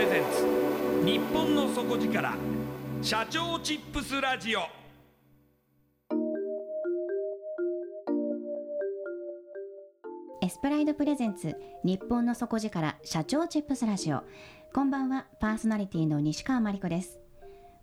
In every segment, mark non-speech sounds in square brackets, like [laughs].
レゼンツ。日本の底力。社長チップスラジオ。エスプライドプレゼンツ。日本の底力。社長チップスラジオ。こんばんは。パーソナリティの西川真理子です。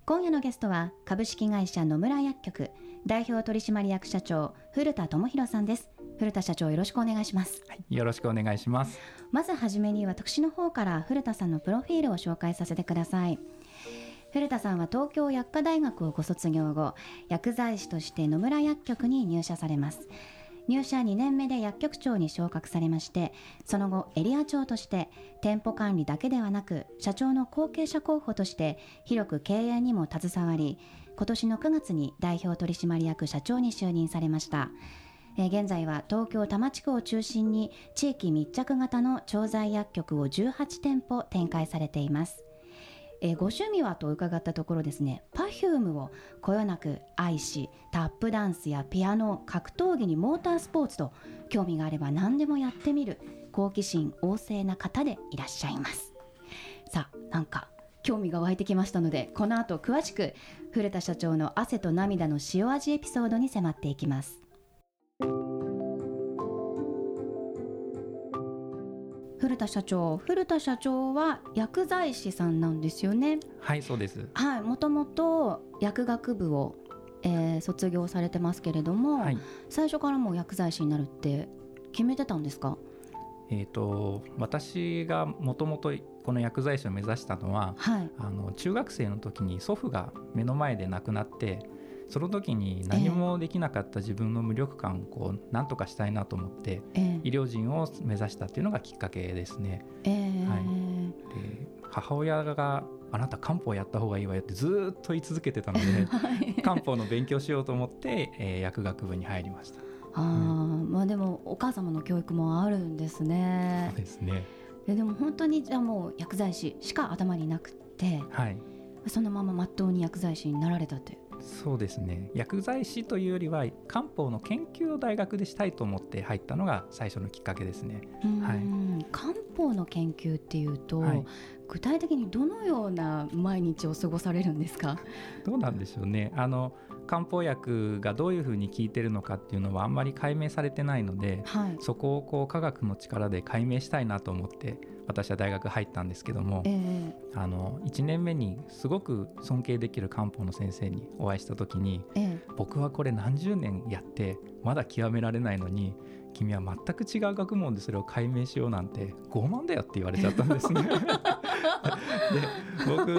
今夜のゲストは。株式会社野村薬局。代表取締役社長。古田智博さんです。古田社長よろしくお願いします。よろしくお願いします。まずはじめに私の方から古田さんのプロフィールを紹介させてください。古田さんは東京薬科大学をご卒業後薬剤師として野村薬局に入社されます。入社2年目で薬局長に昇格されましてその後エリア長として店舗管理だけではなく社長の後継者候補として広く経営にも携わり今年の9月に代表取締役社長に就任されましたえ現在は東京多摩地区を中心に地域密着型の調剤薬局を18店舗展開されています。えーご趣味はと伺ったところですね。Perfume をこよなく愛しタップダンスやピアノ格闘技にモータースポーツと興味があれば何でもやってみる好奇心旺盛な方でいらっしゃいます。さあなんか興味が湧いてきましたのでこの後詳しく古田社長の汗と涙の塩味エピソードに迫っていきます。古田社長古田社長は薬剤師さんなんですよね。はいそうです。はいもともと薬学部を、えー卒業されてますけれども、はい。最初からもう薬剤師になるって決めてたんですか？えー、と私がもともとこの薬剤師を目指したのははい。あの中学生の時に祖父が目の前で亡くなってその時に何もできなかった自分の無力感をこう何とかしたいなと思ってえ医療人を目指したっていうのがきっかけですね。ー、え。ーはい。で母親があなた漢方やった方がいいわよってずーっと言い続けてたので [laughs] はい。漢方の勉強しようと思って、えー薬学部に入りました。あーまあでもお母様の教育もあるんですね。そうですね。えでも本当にじゃあもう薬剤師しか頭になくってはい。そのまままっとうに薬剤師になられたってそうですね。薬剤師というよりは漢方の研究を大学でしたいと思って入ったのが最初のきっかけですね。はい。漢方の研究っていうと、はい具体的にどのような毎日を過ごされるんですか？どうなんでしょうね。あの漢方薬がどういうふうに効いてるのかっていうのはあんまり解明されてないのではい。そこをこう科学の力で解明したいなと思って私は大学入ったんですけどもええ。あの1年目にすごく尊敬できる漢方の先生にお会いした時にええ。僕はこれ何十年やってまだ極められないのに君は全く違う学問でそれを解明しようなんて傲慢だよって言われちゃったんですね。[laughs] で僕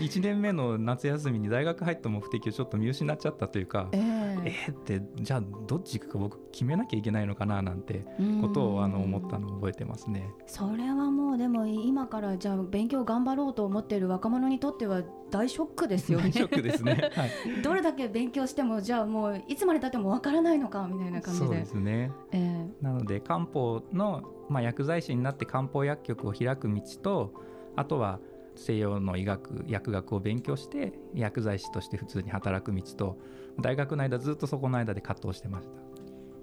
1年目の夏休みに大学入った目的をちょっと見失っちゃったというかええ。えーってじゃあどっち行くか僕決めなきゃいけないのかななんてことをあの思ったのを覚えてますね。それはもうでも今からじゃあ勉強頑張ろうと思っている若者にとっては大ショックですよね。ショックですね。[laughs] はい、どれだけ勉強してもじゃあもういつまでたってもわからないのかみたいな感じで。そうですね。えなので漢方の、まあ、薬剤師になって漢方薬局を開く道とあとは西洋の医学薬学を勉強して薬剤師として普通に働く道と大学の間ずっとそこの間で葛藤してましえ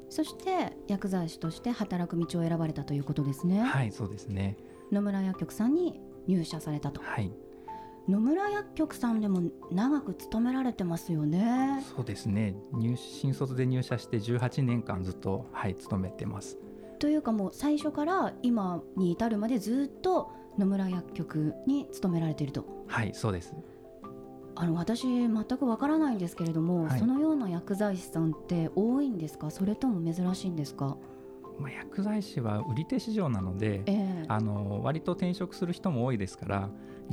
そして薬剤師として働く道を選ばれたということですね、たはいそうですね。野村薬局さんに入社されたと。はい野村薬局さんでも長く勤められてますよね。そうですね。入新卒で入社して18年間ずっとはい勤めてます。というかもう最初から今に至るまでずっと野村薬局に勤められていると。はいそうです。あの私全くわからないんですけれども、はい。そのような薬剤師さんって多いんですか？それとも珍しいんですか？まあ、薬剤師は売り手市場なのでええ。あの割と転職する人も多いですから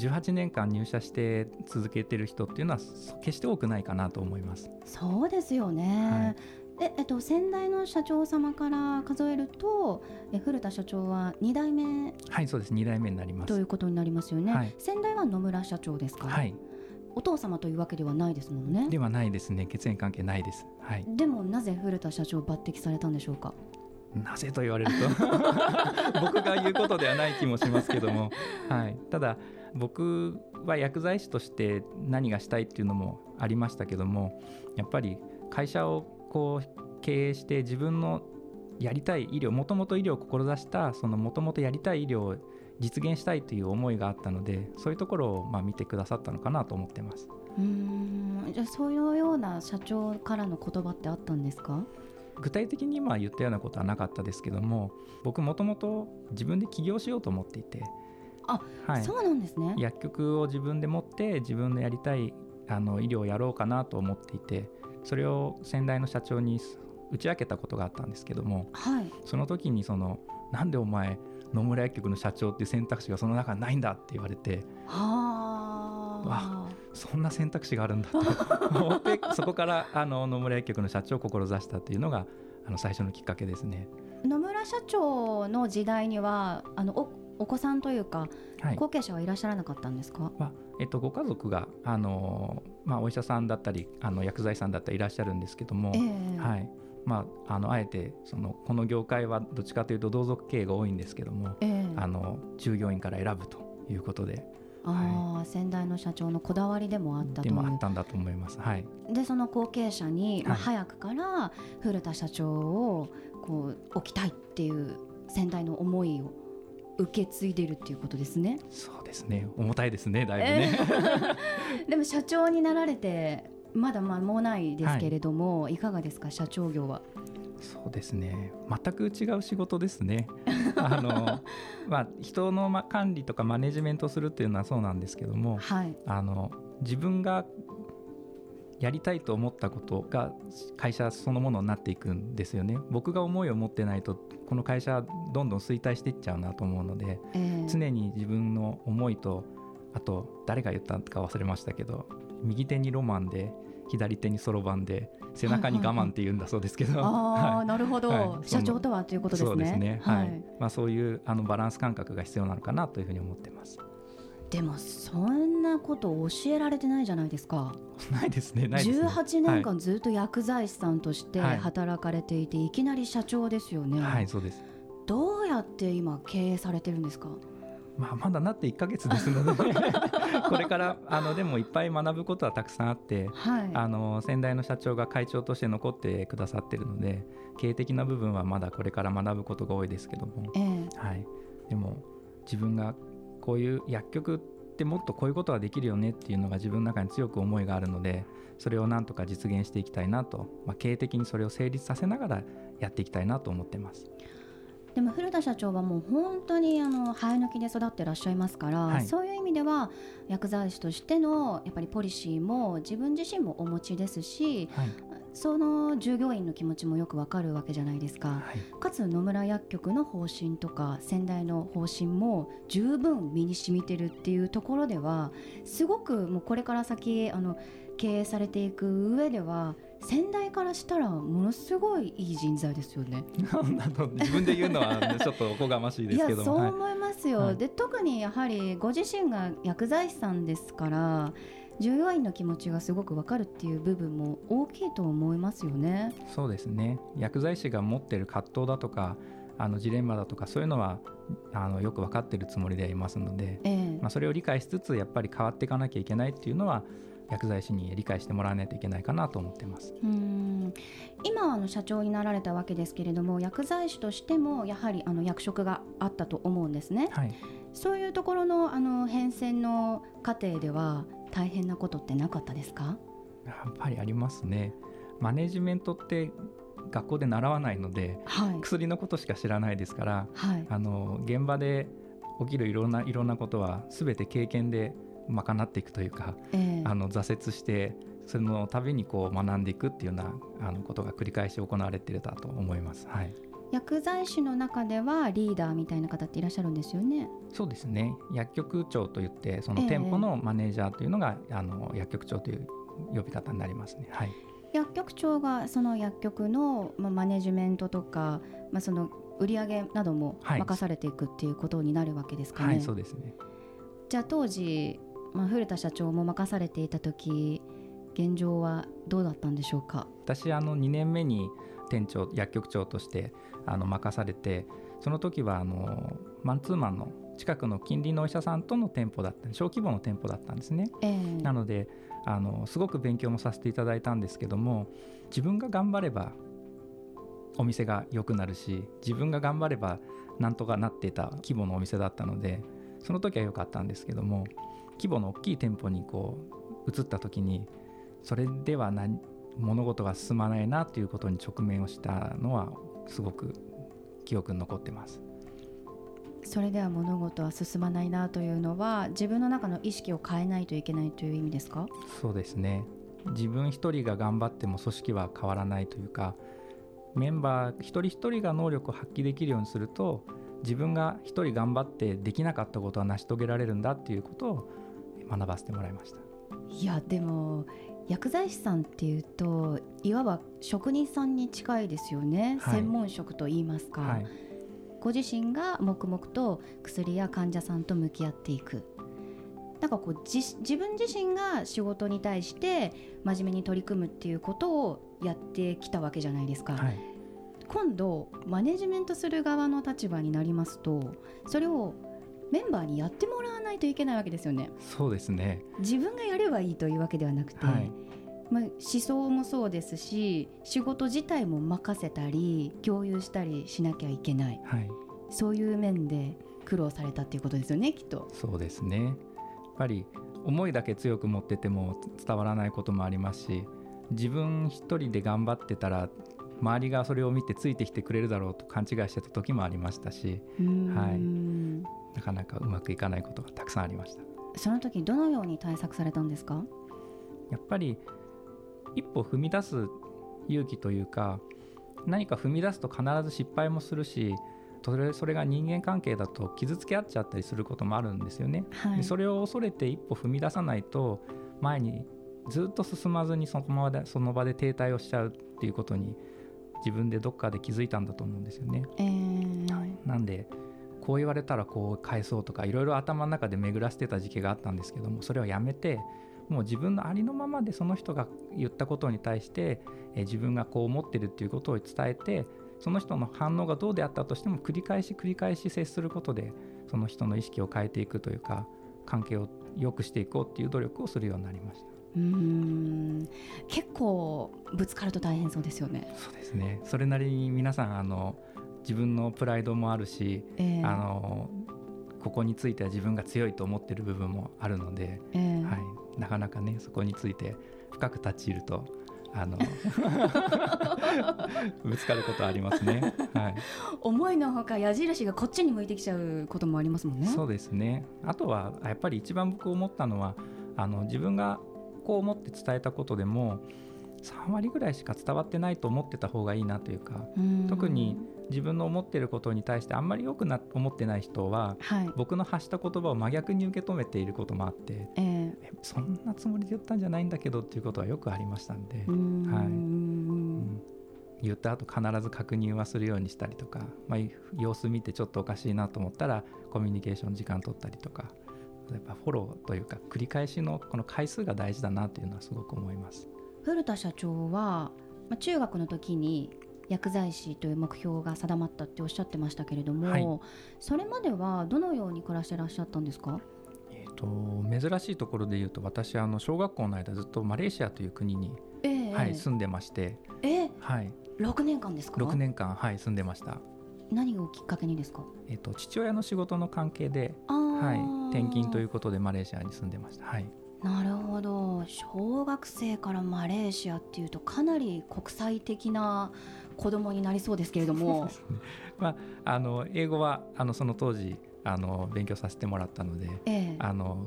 18年間入社して続けてる人っていうのはそ決して多くないかなと思います。そうですよね、でえっと、先代の社長様から数えるとえ古田社長は2代目はいそうです。2代目になります。ということになりますよね、はい。先代は野村社長ですか、はい、お父様というわけではないですもんね。ではないですね。血縁関係ないです。はい、でもなぜ古田社長を抜擢されたんでしょうか？なぜと言われると [laughs] 僕が言うことではない気もしますけども、はい、ただ僕は薬剤師として何がしたいっていうのもありましたけどもやっぱり会社をこう経営して自分のやりたい医療もともと医療を志したそのもともとやりたい医療を実現したいという思いがあったのでそういうところをまあ見てくださったのかなと思ってます。うーんじゃあそういうような社長からの言葉ってあったんですか？具体的に今言ったようなことはなかったですけども僕もともと自分で起業しようと思っていてあはい、そうなんですね。薬局を自分で持って自分のやりたいあの医療をやろうかなと思っていてそれを先代の社長に打ち明けたことがあったんですけどもはい。その時にそのなんでお前野村薬局の社長っていう選択肢がその中にないんだって言われてはあ。そんな選択肢があるんだと。思って [laughs] そこからあの野村薬局の社長を志したっていうのがあの最初のきっかけですね。野村社長の時代にはあのおお子さんというかはい。後継者はいらっしゃらなかったんですか、まあえっと、ご家族があの、まあ、お医者さんだったりあの薬剤師さんだったりいらっしゃるんですけども、ええ。はい。まあ、あのあえてそのこの業界はどっちかというと同族経営が多いんですけども、ええ。あの従業員から選ぶということでああ先代の社長のこだわりでもあったでもあったんだと思います。はい、でその後継者に、まあはい早くから古田社長をこう置きたいっていう先代の思いを受け継いでるっていうことですね。そうですね重たいですねだいぶね。[laughs] でも社長になられてまだ間もないですけれども、い、かがですか社長業は？そうですね全く違う仕事ですね。[laughs] あのまあ、人のま管理とかマネジメントするっていうのはそうなんですけどもはい、あの自分がやりたいと思ったことが会社そのものになっていくんですよね。僕が思いを持ってないとこの会社どんどん衰退していっちゃうなと思うのでええ。常に自分の思いとあと誰が言ったか忘れましたけど右手にロマンで左手にそろばんで背中に我慢って言うんだそうですけど、[laughs] ああ、はい。なるほど、はい。社長とはということですね。そうですね、ははいい。まあ、そういうあのバランス感覚が必要なのかなというふうに思ってます。でもそんなこと教えられてないじゃないですか。ないですねないですね。18年間ずっと薬剤師さんとしてはい。働かれていて、い、きなり社長ですよね、はいそうです。どうやって今経営されてるんですか？まあ、まだなって1ヶ月ですので [laughs] これからあのでもいっぱい学ぶことはたくさんあってはい。あの先代の社長が会長として残ってくださってるので経営的な部分はまだこれから学ぶことが多いですけども、ええ。はい、でも自分がこういう薬局ってもっとこういうことができるよねっていうのが自分の中に強く思いがあるのでそれをなんとか実現していきたいなと、まあ、経営的にそれを成立させながらやっていきたいなと思ってます。でも古田社長はもう本当にあの生え抜きで育ってらっしゃいますから、はいそういう意味では薬剤師としてのやっぱりポリシーも自分自身もお持ちですしはいその従業員の気持ちもよくわかるわけじゃないですか。はい。かつ野村薬局の方針とか先代の方針も十分身に染みてるっていうところではすごくもうこれから先あの経営されていく上では先代からしたらものすごいいい人材ですよね。自分で言うのは [laughs] ちょっとおこがましいですけどそう思いますよ、はい。で特にやはりご自身が薬剤師さんですから従業員の気持ちがすごくわかるっていう部分も大きいと思いますよね。そうですね。薬剤師が持っている葛藤だとかあのジレンマだとかそういうのはあのよく分かっているつもりでいますので、ええ。まあ、それを理解しつつやっぱり変わっていかなきゃいけないっていうのは薬剤師に理解してもらわないといけないかなと思ってます。うーん。今あの社長になられたわけですけれども薬剤師としてもやはりあの役職があったと思うんですね。はい、そういうところのあの変遷の過程では大変なことってなかったですか？やっぱりありますね。マネジメントって学校で習わないのではい。薬のことしか知らないですからはい。あの現場で起きるいろんないろんなことは全て経験で賄っていくというかええ。あの挫折してその度にこう学んでいくっていうようなあのことが繰り返し行われていたと思います。はい、薬剤師の中ではリーダーみたいな方っていらっしゃるんですよねそうですね薬局長といってそええの店舗のマネージャーというのが、あの薬局長という呼び方になりますね。はい、薬局長がその薬局の、まあ、マネジメントとか、まあ、その売り上げなどもはい任されていくっていうことになるわけですかね。はい、そうですね。じゃあ当時、まあ、古田社長も任されていた時現状はどうだったんでしょうか？私あの2年目に店長薬局長としてあの任されてその時はあのマンツーマンの近くの近隣のお医者さんとの店舗だった小規模の店舗だったんですね。ええなのであのすごく勉強もさせていただいたんですけども自分が頑張ればお店が良くなるし自分が頑張ればなんとかなっていた規模のお店だったのでその時は良かったんですけども規模の大きい店舗にこう移った時にそれでは何物事が進まないなということに直面をしたのはすごく記憶に残ってます。それでは物事は進まないなというのは自分の中の意識を変えないといけないという意味ですか？そうですね。自分一人が頑張っても組織は変わらないというかメンバー一人一人が能力を発揮できるようにすると自分が一人頑張ってできなかったことは成し遂げられるんだっていうことを学ばせてもらいました。いやでも薬剤師さんっていうといわば職人さんに近いですよね、はい。専門職といいますか、はい。ご自身が黙々と薬や患者さんと向き合っていく。なんかこう自自分自身が仕事に対して真面目に取り組むっていうことをやってきたわけじゃないですか、はい。今度マネジメントする側の立場になりますとそれをメンバーにやってもらわないといけないわけですよね。そうですね。自分がやればいいというわけではなくて、はい。まあ、思想もそうですし仕事自体も任せたり共有したりしなきゃいけない。はい。そういう面で苦労されたっていうことですよねきっと。そうですね。やっぱり思いだけ強く持ってても伝わらないこともありますし自分一人で頑張ってたら周りがそれを見てついてきてくれるだろうと勘違いしてた時もありましたしはい。なかなかうまくいかないことがたくさんありました。その時どのように対策されたんですか？やっぱり一歩踏み出す勇気というか何か踏み出すと必ず失敗もするしそれそれが人間関係だと傷つけ合っちゃったりすることもあるんですよね。はい。でそれを恐れて一歩踏み出さないと前にずっと進まずにそのままでその場で停滞をしちゃうっていうことに自分でどっかで気づいたんだと思うんですよね。えーなんでこう言われたらこう返そうとかいろいろ頭の中で巡らせてた時期があったんですけどもそれをやめてもう自分のありのままでその人が言ったことに対して、えー自分がこう思ってるっていうことを伝えてその人の反応がどうであったとしても繰り返し繰り返し接することでその人の意識を変えていくというか関係を良くしていこうっていう努力をするようになりました。うーん結構ぶつかると大変そうですよね。そうですねそれなりに皆さんあの自分のプライドもあるし、えーあのここについては自分が強いと思ってる部分もあるので、えーはい、なかなかねそこについて深く立ち入るとあの [laughs] ぶつかることはありますね。はい、思いのほか矢印がこっちに向いてきちゃうこともありますもんね。そうですねあとはやっぱり一番僕思ったのはあの自分がこう思って伝えたことでも3割ぐらいしか伝わってないと思ってた方がいいなというかうん。特に自分の思ってることに対してあんまり良くな思ってない人ははい。僕の発した言葉を真逆に受け止めていることもあってええ。えそんなつもりで言ったんじゃないんだけどっていうことはよくありましたんで、ん。はい。うん。言った後必ず確認はするようにしたりとか、まあ、様子見てちょっとおかしいなと思ったらコミュニケーション時間取ったりとかやっぱフォローというか繰り返しのこの回数が大事だなというのはすごく思います。古田社長は、まあ、中学の時に薬剤師という目標が定まったっておっしゃってましたけれども、はい。それまではどのように暮らしてらっしゃったんですか？えー、と珍しいところで言うと私あの小学校の間ずっとマレーシアという国に、ええ。はい、住んでまして、えはい、6年間ですか？6年間、はい、住んでました、何をきっかけにですか？えー、と父親の仕事の関係で、あーはい、転勤ということでマレーシアに住んでました、はい、なるほど。小学生からマレーシアっていうとかなり国際的な子供になりそうですけれども。[laughs] まあ、あの英語はあのその当時あの勉強させてもらったのでええ。あの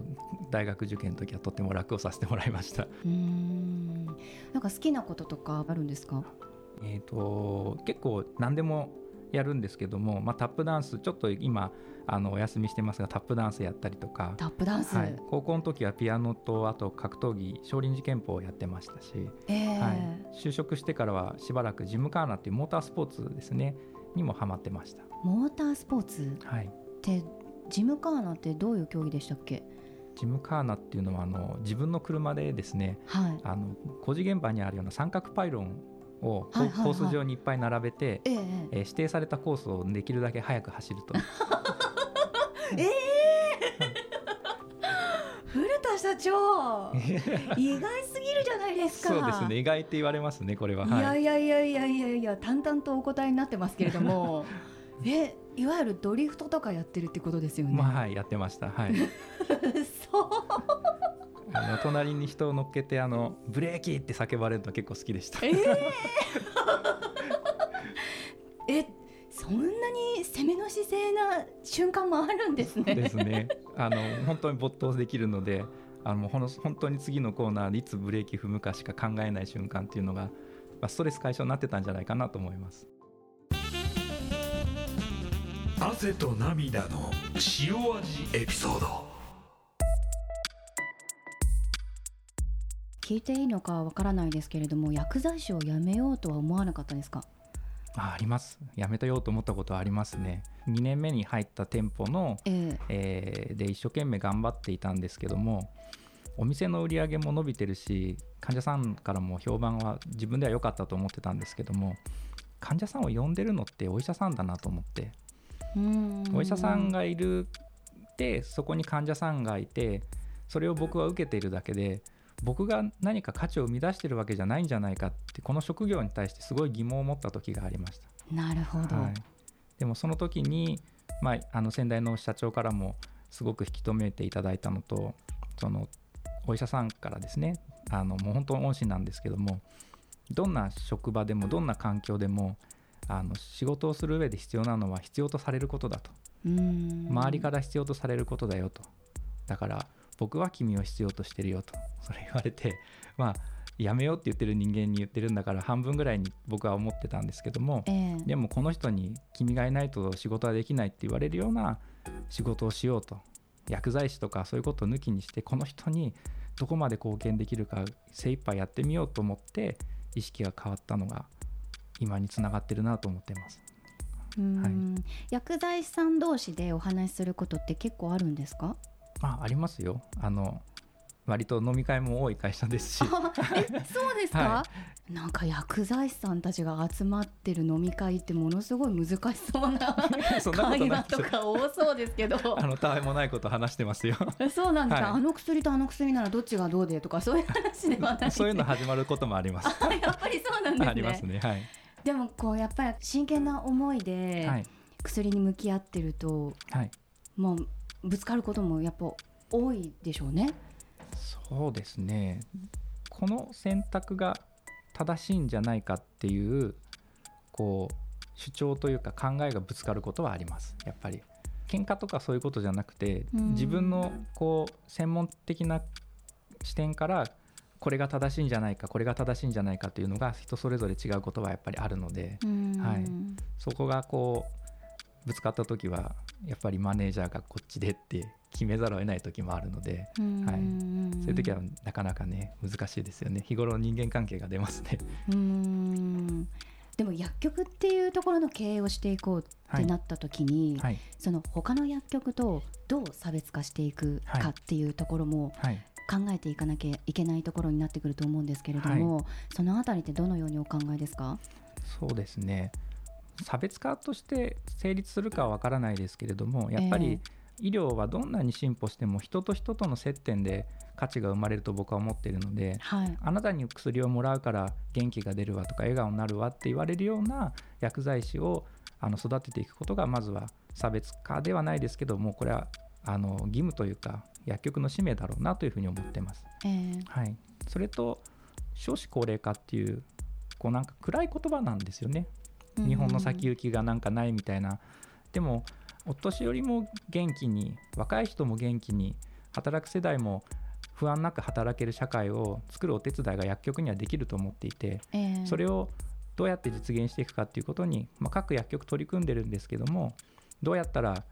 大学受験の時はとっても楽をさせてもらいました。うーん。なんか好きなこととかあるんですか？えー、と結構何でもやるんですけども、まあ、タップダンスちょっと今あのお休みしてますがタップダンスやったりとか、タップダンス、はい、高校の時はピアノとあと格闘技少林寺拳法をやってましたし、ええ。はい、就職してからはしばらくジムカーナっていうモータースポーツですね。にもハマってました。モータースポーツ？はい。ってジムカーナってどういう競技でしたっけ？ジムカーナっていうのはあの自分の車でですねはい。あの工事現場にあるような三角パイロンをコース上にいっぱい並べて、えええー指定されたコースをできるだけ早く走ると [laughs] [laughs] 古田社長 [laughs] 意外すぎるじゃないですかそうですね意外って言われますねこれは。いやいやいやいやいやいや淡々とお答えになってますけれども [laughs] えいわゆるドリフトとかやってるってことですよね、まあはいやってました。はい。そうあの隣に人を乗っけてあのブレーキって叫ばれるの結構好きでした。えーに攻めの姿勢な瞬間もあるんですね。ですね。あの本当に没頭できるので、あのほの本当に次のコーナーでいつブレーキ踏むかしか考えない瞬間っていうのが、まあ、ストレス解消になってたんじゃないかなと思います。汗と涙の塩味エピソード聞いていいのかわからないですけれども薬剤師を辞めようとは思わなかったですか？ああります。やめたようと思ったことはありますね。2年目に入った店舗の、ええーで一生懸命頑張っていたんですけどもお店の売り上げも伸びてるし患者さんからも評判は自分では良かったと思ってたんですけども患者さんを呼んでるのってお医者さんだなと思ってお医者さんがいるでそこに患者さんがいてそれを僕は受けているだけで僕が何か価値を生み出してるわけじゃないんじゃないかってこの職業に対してすごい疑問を持った時がありました。なるほど、はい、でもその時に、まあ、あの先代の社長からもすごく引き止めていただいたのとそのお医者さんからですねあのもう本当恩師なんですけどもどんな職場でもどんな環境でもあの仕事をする上で必要なのは必要とされることだと。うん。周りから必要とされることだよと。だから僕は君を必要としてるよとそれ言われて [laughs] まあやめようって言ってる人間に言ってるんだから半分ぐらいに僕は思ってたんですけどもええ。でもこの人に君がいないと仕事はできないって言われるような仕事をしようと薬剤師とかそういうことを抜きにしてこの人にどこまで貢献できるか精一杯やってみようと思って意識が変わったのが今につながってるなと思ってます。うん。薬剤師さん同士でお話しすることって結構あるんですか？まあありますよ。あの割と飲み会も多い会社ですしえそうですか、はなんか薬剤師さんたちが集まってる飲み会ってものすごい難しそうな [laughs] 会話とか多そうですけど [laughs] あのたわいもないこと話してますよ。そうなんですか、はいあの薬とあの薬ならどっちがどうでとかそういう話ではないそういうの始まることもあります。あ [laughs] やっぱりそうなんですねありますね。はい。でもこうやっぱり真剣な思いではい。薬に向き合ってると、はい。もうぶつかることもやっぱ多いでしょうね。そうですね。この選択が正しいんじゃないかっていうこう主張というか考えがぶつかることはあります。やっぱり。喧嘩とかそういうことじゃなくてうん。自分のこう専門的な視点からこれが正しいんじゃないかこれが正しいんじゃないかというのが人それぞれ違うことはやっぱりあるので。うん。はい。そこがこうぶつかった時はやっぱりマネージャーがこっちでって決めざるを得ない時もあるのでうん。はい。そういう時はなかなかね難しいですよね。日頃の人間関係が出ますね。うん。でも薬局っていうところの経営をしていこうってなった時に、はい。その他の薬局とどう差別化していくかっていうところもはい。考えていかなきゃいけないところになってくると思うんですけれども、そのあたりってどのようにお考えですか？そうですね差別化として成立するかは分からないですけれどもやっぱり医療はどんなに進歩しても人と人との接点で価値が生まれると僕は思っているのではいあなたに薬をもらうから元気が出るわとか笑顔になるわって言われるような薬剤師をあの育てていくことがまずは差別化ではないですけどもこれはあの義務というか薬局の使命だろうなというふうに思ってます。えーはい、それと少子高齢化っていうこうなんか暗い言葉なんですよね。日本の先行きがなんかないみたいな、でもお年寄りも元気に若い人も元気に働く世代も不安なく働ける社会を作るお手伝いが薬局にはできると思っていてえーそれをどうやって実現していくかっていうことに、まあ、各薬局取り組んでるんですけどもどうやったら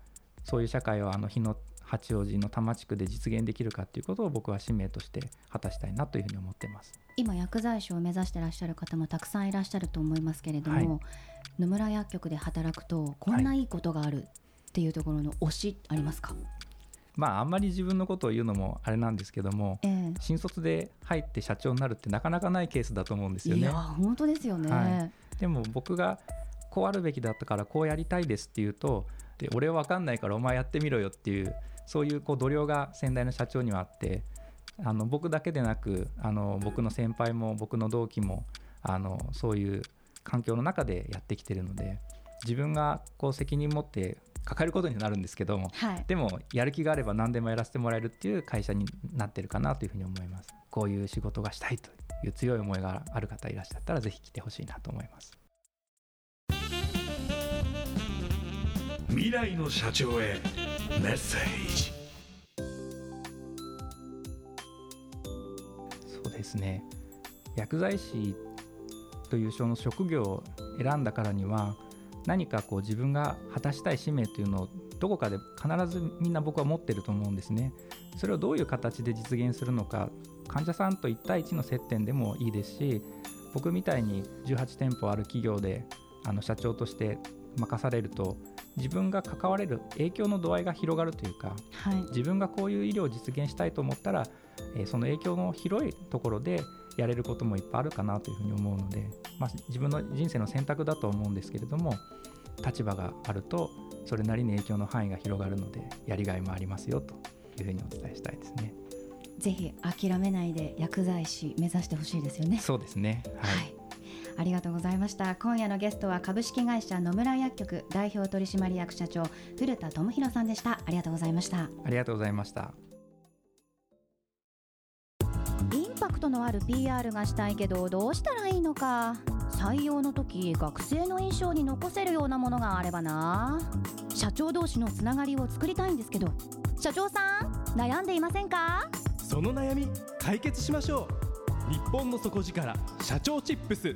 そういう社会をあの日野八王子の多摩地区で実現できるかっていうことを僕は使命として果たしたいなというふうに思ってます。今薬剤師を目指してらっしゃる方もたくさんいらっしゃると思いますけれども、はい。野村薬局で働くとこんないいことがあるっていうところの推しありますか、まああんまり自分のことを言うのもあれなんですけどもええ。新卒で入って社長になるってなかなかないケースだと思うんですよね。いや。本当ですよね、はでも僕がこうあるべきだったからこうやりたいですっていうとで俺は分かんないからお前やってみろよっていうそういうこう度量が先代の社長にはあってあの僕だけでなくあの僕の先輩も僕の同期もあのそういう環境の中でやってきてるので自分がこう責任持って抱えることになるんですけどもはい。でもやる気があれば何でもやらせてもらえるっていう会社になってるかなというふうに思います。こういう仕事がしたいという強い思いがある方いらっしゃったらぜひ来てほしいなと思います。未来の社長へメッセージ。そうですね。薬剤師というその職業を選んだからには何かこう自分が果たしたい使命というのをどこかで必ずみんな僕は持ってると思うんですね。それをどういう形で実現するのか患者さんと1対1の接点でもいいですし僕みたいに18店舗ある企業であの社長として任されると自分が関われる影響の度合いが広がるというかはい。自分がこういう医療を実現したいと思ったら、えーその影響の広いところでやれることもいっぱいあるかなというふうに思うので、まあ、自分の人生の選択だと思うんですけれども立場があるとそれなりに影響の範囲が広がるのでやりがいもありますよというふうにお伝えしたいですね。ぜひ諦めないで薬剤師目指してほしいですよね。そうですね、ははいい、ありがとうございました。今夜のゲストは株式会社野村薬局代表取締役社長古田智博さんでした。ありがとうございました。ありがとうございました。インパクトのある PR がしたいけどどうしたらいいのか。採用の時学生の印象に残せるようなものがあればな。社長同士のつながりを作りたいんですけど社長さん悩んでいませんか？その悩み解決しましょう。日本の底力社長チップス